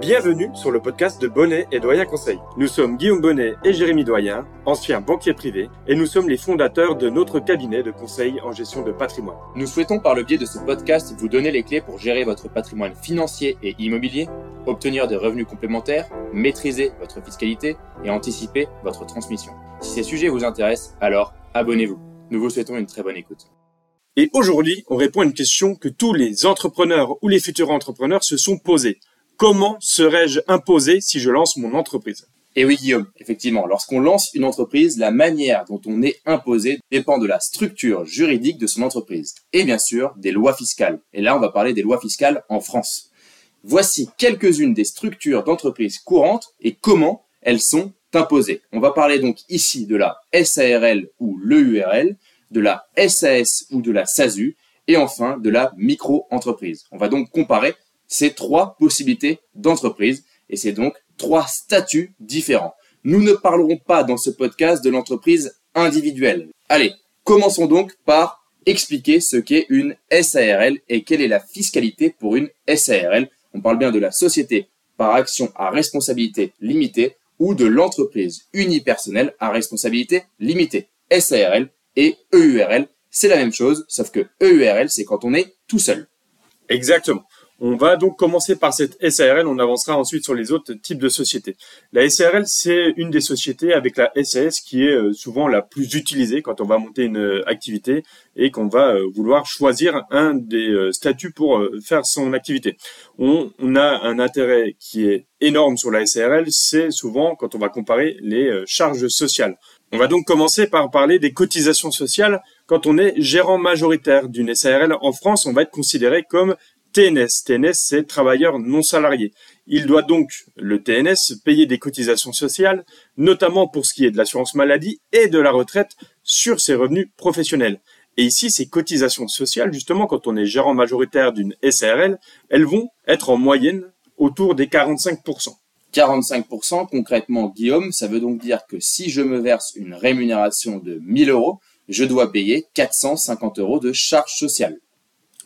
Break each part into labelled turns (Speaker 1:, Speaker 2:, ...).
Speaker 1: Bienvenue sur le podcast de Bonnet et Doyen Conseil. Nous sommes Guillaume Bonnet et Jérémy Doyen, anciens banquiers privés, et nous sommes les fondateurs de notre cabinet de conseil en gestion de patrimoine.
Speaker 2: Nous souhaitons par le biais de ce podcast vous donner les clés pour gérer votre patrimoine financier et immobilier, obtenir des revenus complémentaires, maîtriser votre fiscalité et anticiper votre transmission. Si ces sujets vous intéressent, alors abonnez-vous. Nous vous souhaitons une très bonne écoute.
Speaker 1: Et aujourd'hui, on répond à une question que tous les entrepreneurs ou les futurs entrepreneurs se sont posés comment serais-je imposé si je lance mon entreprise?
Speaker 2: Et oui, Guillaume, effectivement, lorsqu'on lance une entreprise, la manière dont on est imposé dépend de la structure juridique de son entreprise et bien sûr des lois fiscales. Et là, on va parler des lois fiscales en France. Voici quelques-unes des structures d'entreprise courantes et comment elles sont imposées. On va parler donc ici de la SARL ou l'EURL, de la SAS ou de la SASU et enfin de la micro-entreprise. On va donc comparer ces trois possibilités d'entreprise et c'est donc trois statuts différents. Nous ne parlerons pas dans ce podcast de l'entreprise individuelle. Allez, commençons donc par expliquer ce qu'est une SARL et quelle est la fiscalité pour une SARL. On parle bien de la société par action à responsabilité limitée ou de l'entreprise unipersonnelle à responsabilité limitée. SARL et EURL, c'est la même chose, sauf que EURL, c'est quand on est tout seul.
Speaker 1: Exactement. On va donc commencer par cette SARL, on avancera ensuite sur les autres types de sociétés. La SARL, c'est une des sociétés avec la SAS qui est euh, souvent la plus utilisée quand on va monter une euh, activité et qu'on va euh, vouloir choisir un des statuts pour faire son activité. On, a un intérêt qui est énorme sur la SARL, c'est souvent quand on va comparer les charges sociales. On va donc commencer par parler des cotisations sociales. Quand on est gérant majoritaire d'une SARL en France, on va être considéré comme TNS. TNS, c'est travailleur non salarié. Il doit donc, le TNS, payer des cotisations sociales, notamment pour ce qui est de l'assurance maladie et de la retraite sur ses revenus professionnels. Et ici, ces cotisations sociales, justement, quand on est gérant majoritaire d'une SARL, elles vont être en moyenne autour des 45%.
Speaker 2: 45% concrètement, Guillaume, ça veut donc dire que si je me verse une rémunération de 1000 euros, je dois payer 450 euros de charges sociales.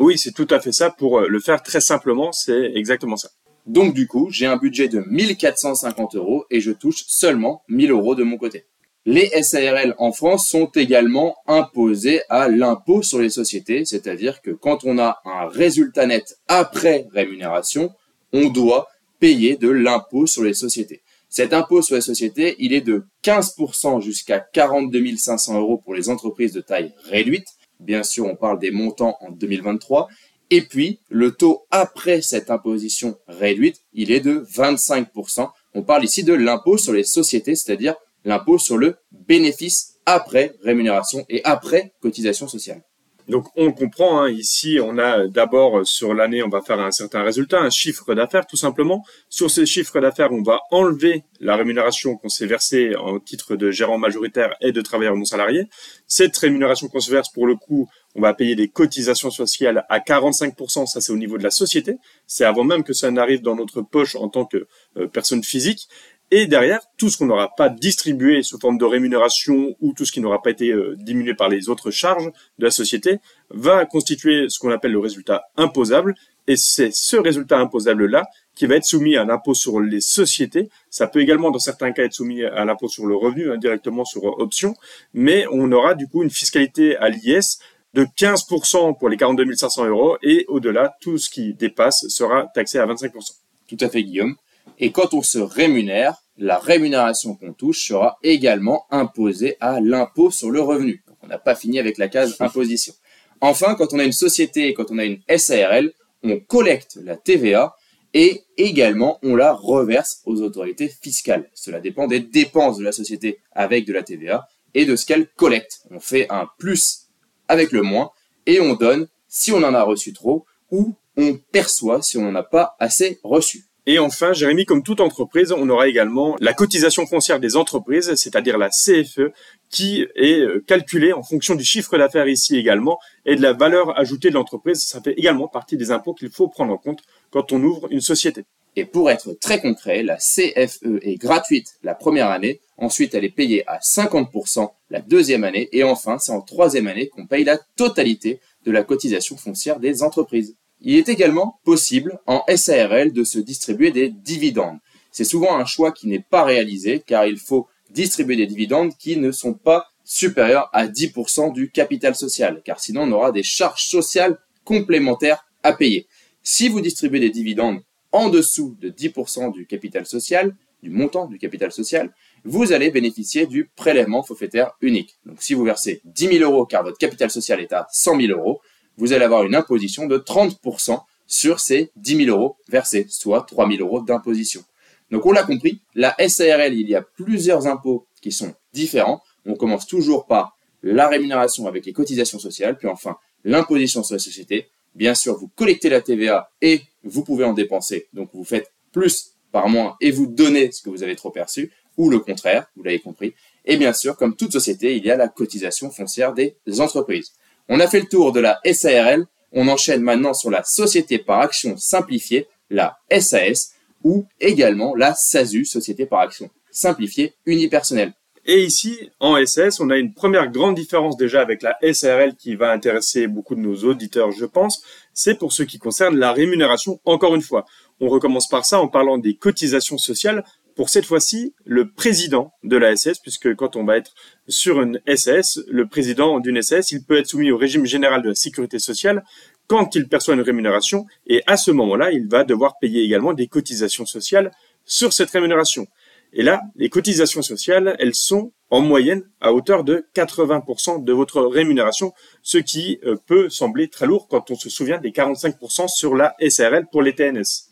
Speaker 1: Oui, c'est tout à fait ça. Pour euh, le faire très simplement, c'est exactement ça.
Speaker 2: Donc du coup, j'ai un budget de 1450 euros et je touche seulement 1000 euros de mon côté. Les SARL en France sont également imposés à l'impôt sur les sociétés, c'est-à-dire que quand on a un résultat net après rémunération, on doit payer de l'impôt sur les sociétés. Cet impôt sur les sociétés, il est de 15% jusqu'à 42 500 euros pour les entreprises de taille réduite Bien sûr, on parle des montants en 2023. Et puis, le taux après cette imposition réduite, il est de 25%. On parle ici de l'impôt sur les sociétés, c'est-à-dire l'impôt sur le bénéfice après rémunération et après cotisation sociale.
Speaker 1: Donc on comprend, hein, ici on a d'abord euh, sur l'année on va faire un certain résultat, un chiffre d'affaires tout simplement. Sur ce chiffre d'affaires on va enlever la rémunération qu'on s'est versée en titre de gérant majoritaire et de travailleur non salarié. Cette rémunération qu'on se verse pour le coup on va payer des cotisations sociales à 45%, ça c'est au niveau de la société, c'est avant même que ça n'arrive dans notre poche en tant que euh, personne physique. Et derrière, tout ce qu'on n'aura pas distribué sous forme de rémunération ou tout ce qui n'aura pas été euh, diminué par les autres charges de la société va constituer ce qu'on appelle le résultat imposable. Et c'est ce résultat imposable-là qui va être soumis à l'impôt sur les sociétés. Ça peut également, dans certains cas, être soumis à l'impôt sur le revenu, indirectement hein, sur option. Mais on aura du coup une fiscalité à l'IS de 15% pour les 42 500 euros et au-delà, tout ce qui dépasse sera taxé à 25%.
Speaker 2: Tout à fait, Guillaume. Et quand on se rémunère, la rémunération qu'on touche sera également imposée à l'impôt sur le revenu. On n'a pas fini avec la case imposition. Enfin, quand on a une société et quand on a une SARL, on collecte la TVA et également on la reverse aux autorités fiscales. Cela dépend des dépenses de la société avec de la TVA et de ce qu'elle collecte. On fait un plus avec le moins et on donne si on en a reçu trop ou on perçoit si on n'en a pas assez reçu.
Speaker 1: Et enfin, Jérémy, comme toute entreprise, on aura également la cotisation foncière des entreprises, c'est-à-dire la CFE, qui est euh, calculée en fonction du chiffre d'affaires ici également et de la valeur ajoutée de l'entreprise. Ça fait également partie des impôts qu'il faut prendre en compte quand on ouvre une société.
Speaker 2: Et pour être très concret, la CFE est gratuite la première année, ensuite elle est payée à 50% la deuxième année, et enfin c'est en troisième année qu'on paye la totalité de la cotisation foncière des entreprises. Il est également possible en SARL de se distribuer des dividendes. C'est souvent un choix qui n'est pas réalisé car il faut distribuer des dividendes qui ne sont pas supérieurs à 10% du capital social car sinon on aura des charges sociales complémentaires à payer. Si vous distribuez des dividendes en dessous de 10% du capital social, du montant du capital social, vous allez bénéficier du prélèvement forfaitaire unique. Donc si vous versez 10 000 euros car votre capital social est à 100 000 euros, vous allez avoir une imposition de 30% sur ces 10 000 euros versés, soit 3 000 euros d'imposition. Donc on l'a compris, la SARL, il y a plusieurs impôts qui sont différents. On commence toujours par la rémunération avec les cotisations sociales, puis enfin l'imposition sur les sociétés. Bien sûr, vous collectez la TVA et vous pouvez en dépenser. Donc vous faites plus par mois et vous donnez ce que vous avez trop perçu, ou le contraire, vous l'avez compris. Et bien sûr, comme toute société, il y a la cotisation foncière des entreprises. On a fait le tour de la SARL, on enchaîne maintenant sur la société par action simplifiée, la SAS, ou également la SASU, société par action simplifiée unipersonnelle.
Speaker 1: Et ici, en SAS, on a une première grande différence déjà avec la SARL qui va intéresser beaucoup de nos auditeurs, je pense. C'est pour ce qui concerne la rémunération, encore une fois. On recommence par ça en parlant des cotisations sociales pour cette fois-ci le président de la SAS, puisque quand on va être sur une SAS, le président d'une SAS, il peut être soumis au régime général de la sécurité sociale quand il perçoit une rémunération, et à ce moment-là, il va devoir payer également des cotisations sociales sur cette rémunération. Et là, les cotisations sociales, elles sont en moyenne à hauteur de 80% de votre rémunération, ce qui euh, peut sembler très lourd quand on se souvient des 45% sur la SRL pour les TNS.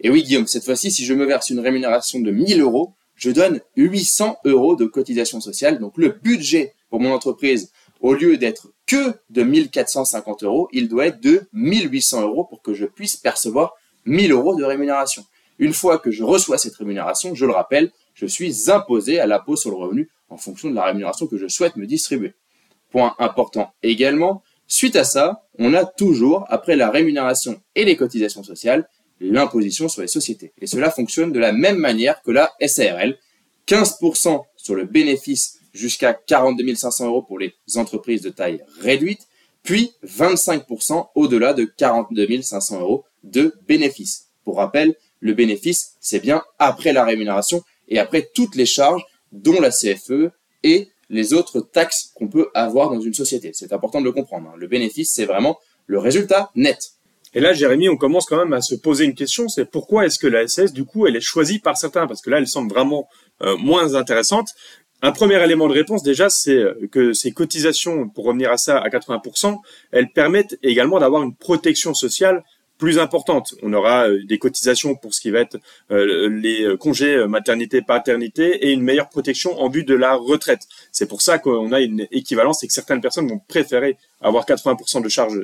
Speaker 2: Et oui, Guillaume, cette fois-ci, si je me verse une rémunération de 1000 euros, je donne 800 euros de cotisation sociale. Donc le budget pour mon entreprise, au lieu d'être que de 1450 euros, il doit être de 1800 euros pour que je puisse percevoir 1000 euros de rémunération. Une fois que je reçois cette rémunération, je le rappelle, je suis imposé à l'impôt sur le revenu en fonction de la rémunération que je souhaite me distribuer. Point important également, suite à ça, on a toujours, après la rémunération et les cotisations sociales, l'imposition sur les sociétés. Et cela fonctionne de la même manière que la SARL. 15% sur le bénéfice jusqu'à 42 500 euros pour les entreprises de taille réduite, puis 25% au-delà de 42 500 euros de bénéfice. Pour rappel, le bénéfice, c'est bien après la rémunération et après toutes les charges, dont la CFE et les autres taxes qu'on peut avoir dans une société. C'est important de le comprendre. Hein. Le bénéfice, c'est vraiment le résultat net.
Speaker 1: Et là, Jérémy, on commence quand même à se poser une question, c'est pourquoi est-ce que la SS, du coup, elle est choisie par certains? Parce que là, elle semble vraiment euh, moins intéressante. Un premier élément de réponse, déjà, c'est euh, que ces cotisations, pour revenir à ça, à 80%, elles permettent également d'avoir une protection sociale plus importante. On aura euh, des cotisations pour ce qui va être les congés maternité, paternité et une meilleure protection en vue de la retraite. C'est pour ça qu'on a une équivalence et que certaines personnes vont préférer avoir 80% de charges,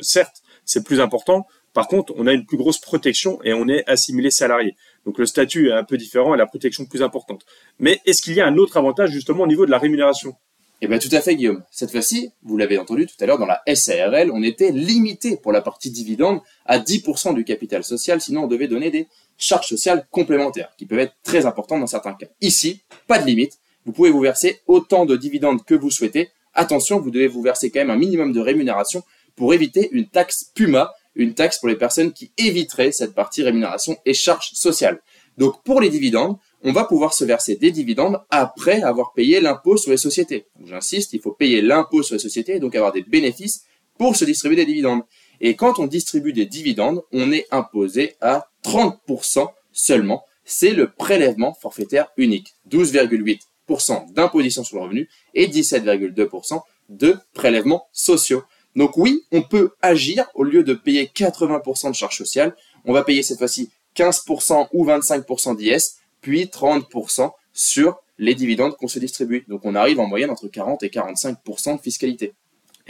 Speaker 1: certes, c'est plus important. Par contre, on a une plus grosse protection et on est assimilé salarié. Donc le statut est un peu différent et la protection plus importante. Mais est-ce qu'il y a un autre avantage justement au niveau de la rémunération?
Speaker 2: Eh bien tout à fait Guillaume. Cette fois-ci, vous l'avez entendu tout à l'heure dans la SARL, on était limité pour la partie dividende à 10% du capital social, sinon on devait donner des charges sociales complémentaires qui peuvent être très importantes dans certains cas. Ici, pas de limite, vous pouvez vous verser autant de dividendes que vous souhaitez. Attention, vous devez vous verser quand même un minimum de rémunération pour éviter une taxe PUMA, une taxe pour les personnes qui éviteraient cette partie rémunération et charges sociales. Donc pour les dividendes, on va pouvoir se verser des dividendes après avoir payé l'impôt sur les sociétés. J'insiste, il faut payer l'impôt sur les sociétés et donc avoir des bénéfices pour se distribuer des dividendes. Et quand on distribue des dividendes, on est imposé à 30% seulement. C'est le prélèvement forfaitaire unique. 12,8% d'imposition sur le revenu et 17,2% de prélèvements sociaux. Donc oui, on peut agir au lieu de payer 80% de charges sociales. On va payer cette fois-ci 15% ou 25% d'IS, puis 30% sur les dividendes qu'on se distribue. Donc on arrive en moyenne entre 40 et 45% de fiscalité.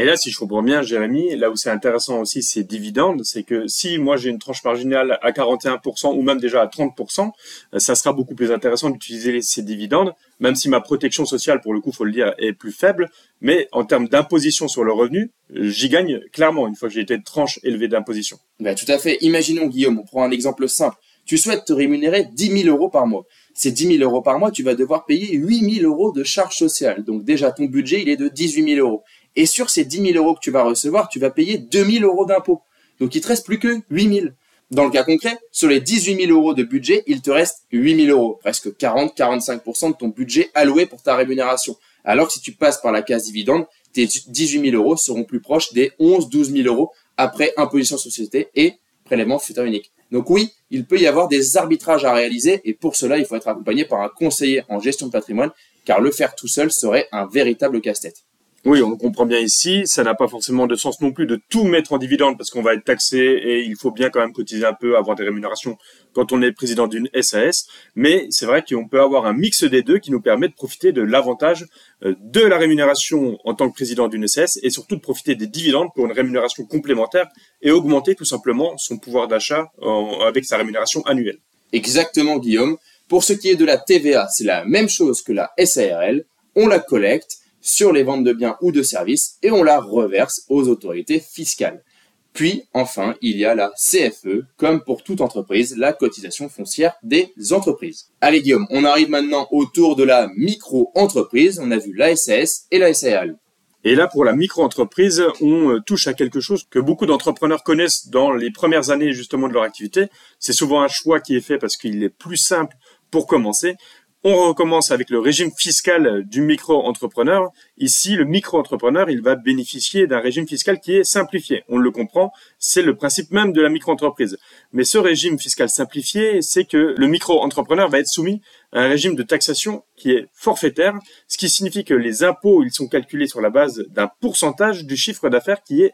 Speaker 1: Et là, si je comprends bien, Jérémy, là où c'est intéressant aussi, c'est dividendes, c'est que si moi j'ai une tranche marginale à 41% ou même déjà à 30%, euh, ça sera beaucoup plus intéressant d'utiliser ces dividendes, même si ma protection sociale, pour le coup, faut le dire, est plus faible. Mais en termes d'imposition sur le revenu, j'y gagne clairement une fois que j'ai été de tranche élevée d'imposition.
Speaker 2: Ben, tout à fait. Imaginons, Guillaume, on prend un exemple simple. Tu souhaites te rémunérer 10 000 euros par mois. Ces 10 000 euros par mois, tu vas devoir payer 8 000 euros de charges sociales. Donc déjà, ton budget, il est de 18 000 euros. Et sur ces 10 000 euros que tu vas recevoir, tu vas payer 2 000 euros d'impôts. Donc il te reste plus que 8 000. Dans le cas concret, sur les 18 000 euros de budget, il te reste 8 000 euros, presque 40-45% de ton budget alloué pour ta rémunération. Alors que si tu passes par la case dividende, tes 18 000 euros seront plus proches des 11-12 000 euros après imposition société et prélèvement futur unique. Donc oui, il peut y avoir des arbitrages à réaliser et pour cela, il faut être accompagné par un conseiller en gestion de patrimoine car le faire tout seul serait un véritable casse-tête.
Speaker 1: Oui, on comprend bien ici. Ça n'a pas forcément de sens non plus de tout mettre en dividende parce qu'on va être taxé et il faut bien quand même cotiser un peu, avoir des rémunérations quand on est président d'une SAS. Mais c'est vrai qu'on peut avoir un mix des deux qui nous permet de profiter de l'avantage euh, de la rémunération en tant que président d'une SAS et surtout de profiter des dividendes pour une rémunération complémentaire et augmenter tout simplement son pouvoir d'achat avec sa rémunération annuelle.
Speaker 2: Exactement, Guillaume. Pour ce qui est de la TVA, c'est la même chose que la SARL. On la collecte sur les ventes de biens ou de services et on la reverse aux autorités fiscales. Puis, enfin, il y a la CFE, comme pour toute entreprise, la cotisation foncière des entreprises. Allez Guillaume, on arrive maintenant au tour de la micro-entreprise. On a vu la SAS et la SAL.
Speaker 1: Et là, pour la micro-entreprise, on euh, touche à quelque chose que beaucoup d'entrepreneurs connaissent dans les premières années justement de leur activité. C'est souvent un choix qui est fait parce qu'il est plus simple pour commencer. On recommence avec le régime fiscal du micro-entrepreneur. Ici, le micro-entrepreneur, il va bénéficier d'un régime fiscal qui est simplifié. On le comprend, c'est le principe même de la micro-entreprise. Mais ce régime fiscal simplifié, c'est que le micro-entrepreneur va être soumis à un régime de taxation qui est forfaitaire, ce qui signifie que les impôts, ils sont calculés sur la base d'un pourcentage du chiffre d'affaires qui est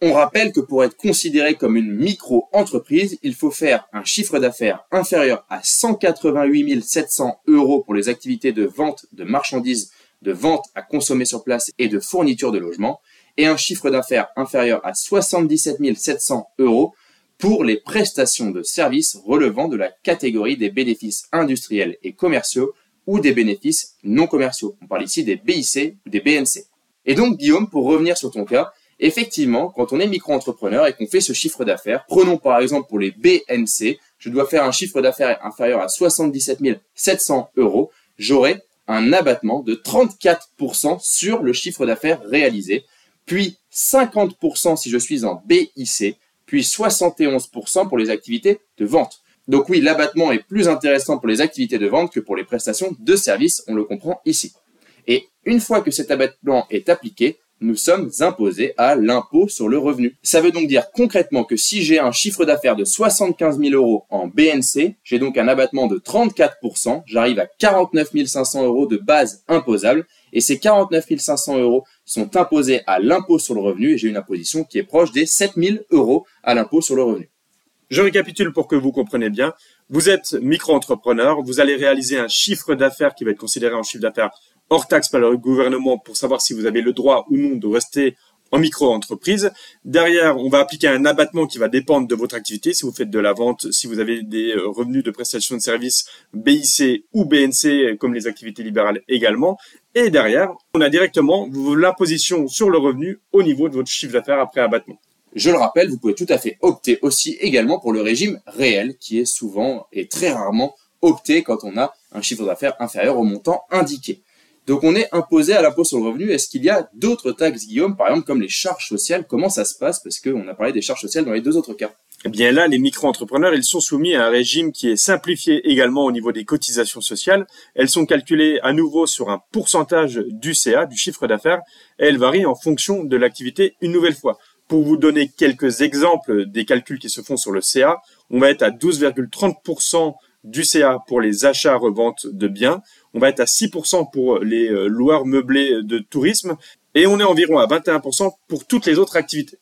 Speaker 2: on rappelle que pour être considéré comme une micro-entreprise, il faut faire un chiffre d'affaires inférieur à 188 700 euros pour les activités de vente de marchandises, de vente à consommer sur place et de fourniture de logement, et un chiffre d'affaires inférieur à 77 700 euros pour les prestations de services relevant de la catégorie des bénéfices industriels et commerciaux ou des bénéfices non commerciaux. On parle ici des BIC ou des BNC. Et donc, Guillaume, pour revenir sur ton cas, Effectivement, quand on est micro-entrepreneur et qu'on fait ce chiffre d'affaires, prenons par exemple pour les BNC, je dois faire un chiffre d'affaires inférieur à 77 700 euros, j'aurai un abattement de 34% sur le chiffre d'affaires réalisé, puis 50% si je suis en BIC, puis 71% pour les activités de vente. Donc oui, l'abattement est plus intéressant pour les activités de vente que pour les prestations de services, on le comprend ici. Et une fois que cet abattement est appliqué, nous sommes imposés à l'impôt sur le revenu. Ça veut donc dire concrètement que si j'ai un chiffre d'affaires de 75 000 euros en BNC, j'ai donc un abattement de 34%, j'arrive à 49 500 euros de base imposable, et ces 49 500 euros sont imposés à l'impôt sur le revenu, et j'ai une imposition qui est proche des 7 000 euros à l'impôt sur le revenu.
Speaker 1: Je récapitule pour que vous compreniez bien. Vous êtes micro-entrepreneur, vous allez réaliser un chiffre d'affaires qui va être considéré en chiffre d'affaires hors taxe par le gouvernement pour savoir si vous avez le droit ou non de rester en micro-entreprise. Derrière, on va appliquer un abattement qui va dépendre de votre activité, si vous faites de la vente, si vous avez des euh, revenus de prestation de services BIC ou BNC, comme les activités libérales également. Et derrière, on a directement l'imposition sur le revenu au niveau de votre chiffre d'affaires après abattement.
Speaker 2: Je le rappelle, vous pouvez tout à fait opter aussi également pour le régime réel, qui est souvent et très rarement opté quand on a un chiffre d'affaires inférieur au montant indiqué. Donc on est imposé à l'impôt sur le revenu. Est-ce qu'il y a d'autres taxes, Guillaume, par exemple comme les charges sociales? Comment ça se passe? Parce qu'on a parlé des charges sociales dans les deux autres cas.
Speaker 1: Eh bien là, les micro-entrepreneurs, ils sont soumis à un régime qui est simplifié également au niveau des cotisations sociales. Elles sont calculées à nouveau sur un pourcentage du CA, du chiffre d'affaires, et elles varient en fonction de l'activité une nouvelle fois. Pour vous donner quelques exemples des calculs qui se font sur le CA, on va être à 12,30% du CA pour les achats-reventes de biens, on va être à 6% pour les euh, loueurs meublés de tourisme et on est environ à 21% pour toutes les autres activités.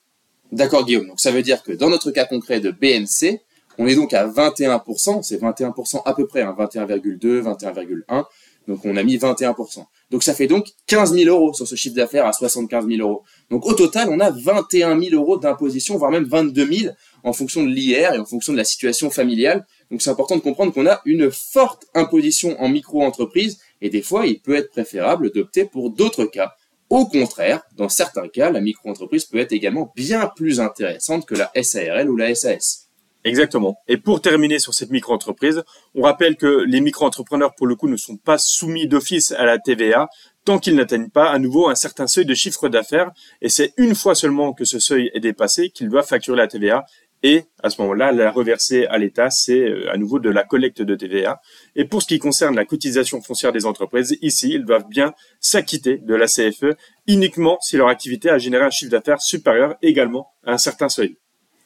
Speaker 2: D'accord Guillaume, donc ça veut dire que dans notre cas concret de BNC, on est donc à 21%, c'est 21% à peu près, 21,2, 21,1, donc on a mis 21%. Donc ça fait donc 15 000 euros sur ce chiffre d'affaires à 75 000 euros. Donc au total, on a 21 000 euros d'imposition, voire même 22 000 en fonction de l'IR et en fonction de la situation familiale. Donc c'est important de comprendre qu'on a une forte imposition en micro-entreprise et des fois, il peut être préférable d'opter pour d'autres cas. Au contraire, dans certains cas, la micro-entreprise peut être également bien plus intéressante que la SARL ou la SAS.
Speaker 1: Exactement. Et pour terminer sur cette micro-entreprise, on rappelle que les micro-entrepreneurs, pour le coup, ne sont pas soumis d'office à la TVA. tant qu'ils n'atteignent pas à nouveau un certain seuil de chiffre d'affaires. Et c'est une fois seulement que ce seuil est dépassé qu'ils doivent facturer la TVA. Et à ce moment-là, la reverser à l'État, c'est euh, à nouveau de la collecte de TVA. Et pour ce qui concerne la cotisation foncière des entreprises, ici, ils doivent bien s'acquitter de la CFE uniquement si leur activité a généré un chiffre d'affaires supérieur également à un certain seuil.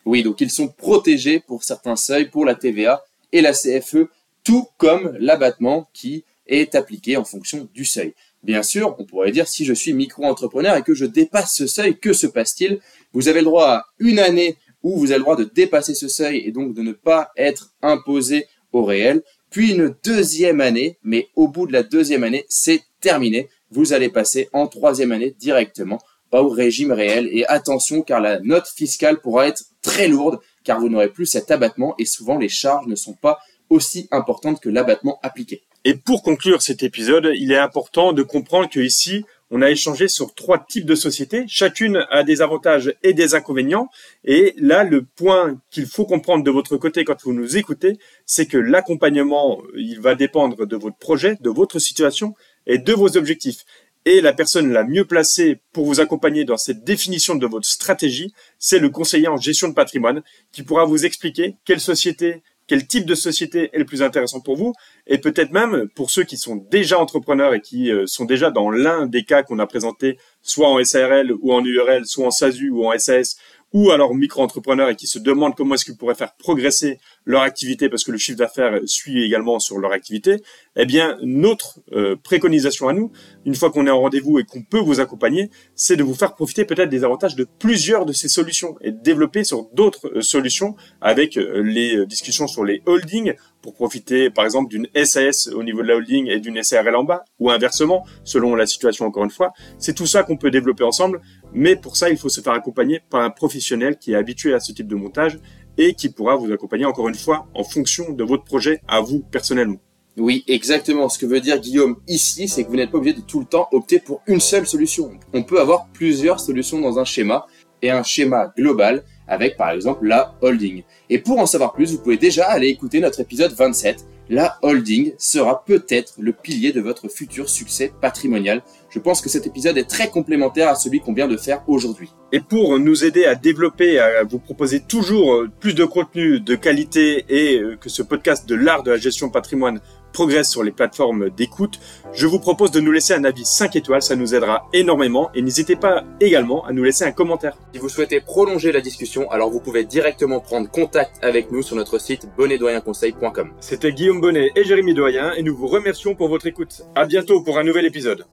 Speaker 2: Oui, donc ils sont protégés pour certains seuils pour la TVA et la CFE, tout comme l'abattement qui est appliqué en fonction du seuil. Bien sûr, on pourrait dire si je suis micro-entrepreneur et que je dépasse ce seuil, que se passe-t-il? Vous avez le droit à une année où vous avez le droit de dépasser ce seuil et donc de ne pas être imposé au réel, puis une deuxième année, mais au bout de la deuxième année, c'est terminé. Vous allez passer en troisième année directement au régime réel. Et attention, car la note fiscale pourra être très lourde, car vous n'aurez plus cet abattement et souvent les charges ne sont pas aussi importantes que l'abattement appliqué.
Speaker 1: Et pour conclure cet épisode, il est important de comprendre que ici, on a échangé sur trois types de sociétés. Chacune a des avantages et des inconvénients. Et là, le point qu'il faut comprendre de votre côté quand vous nous écoutez, c'est que l'accompagnement, il va dépendre de votre projet, de votre situation et de vos objectifs. Et la personne la mieux placée pour vous accompagner dans cette définition de votre stratégie, c'est le conseiller en gestion de patrimoine qui pourra vous expliquer quelle société, quel type de société est le plus intéressant pour vous. Et peut-être même pour ceux qui sont déjà entrepreneurs et qui euh, sont déjà dans l'un des cas qu'on a présenté soit en SARL ou en URL, soit en SASU ou en SAS ou alors micro-entrepreneurs et qui se demandent comment est-ce qu'ils pourraient faire progresser leur activité parce que le chiffre d'affaires suit également sur leur activité, eh bien notre euh, préconisation à nous, une fois qu'on est en rendez-vous et qu'on peut vous accompagner, c'est de vous faire profiter peut-être des avantages de plusieurs de ces solutions et de développer sur d'autres euh, solutions avec euh, les discussions sur les holdings pour profiter par exemple d'une SAS au niveau de la holding et d'une SARL en bas ou inversement selon la situation encore une fois. C'est tout ça qu'on peut développer ensemble mais pour ça, il faut se faire accompagner par un professionnel qui est habitué à ce type de montage et qui pourra vous accompagner encore une fois en fonction de votre projet à vous personnellement.
Speaker 2: Oui, exactement. Ce que veut dire Guillaume ici, c'est que vous n'êtes pas obligé de tout le temps opter pour une seule solution. On peut avoir plusieurs solutions dans un schéma et un schéma global avec par exemple la holding. Et pour en savoir plus, vous pouvez déjà aller écouter notre épisode 27 la holding sera peut-être le pilier de votre futur succès patrimonial. Je pense que cet épisode est très complémentaire à celui qu'on vient de faire aujourd'hui.
Speaker 1: Et pour nous aider à développer, à vous proposer toujours euh, plus de contenu de qualité et euh, que ce podcast de l'art de la gestion patrimoine progresse sur les plateformes d'écoute, je vous propose de nous laisser un avis 5 étoiles, ça nous aidera énormément et n'hésitez pas également à nous laisser un commentaire.
Speaker 2: Si vous souhaitez prolonger la discussion, alors vous pouvez directement prendre contact avec nous sur notre site bonnetdoyenconseil.com.
Speaker 1: C'était Guillaume Bonnet et Jérémy Doyen et nous vous remercions pour votre écoute. À bientôt pour un nouvel épisode.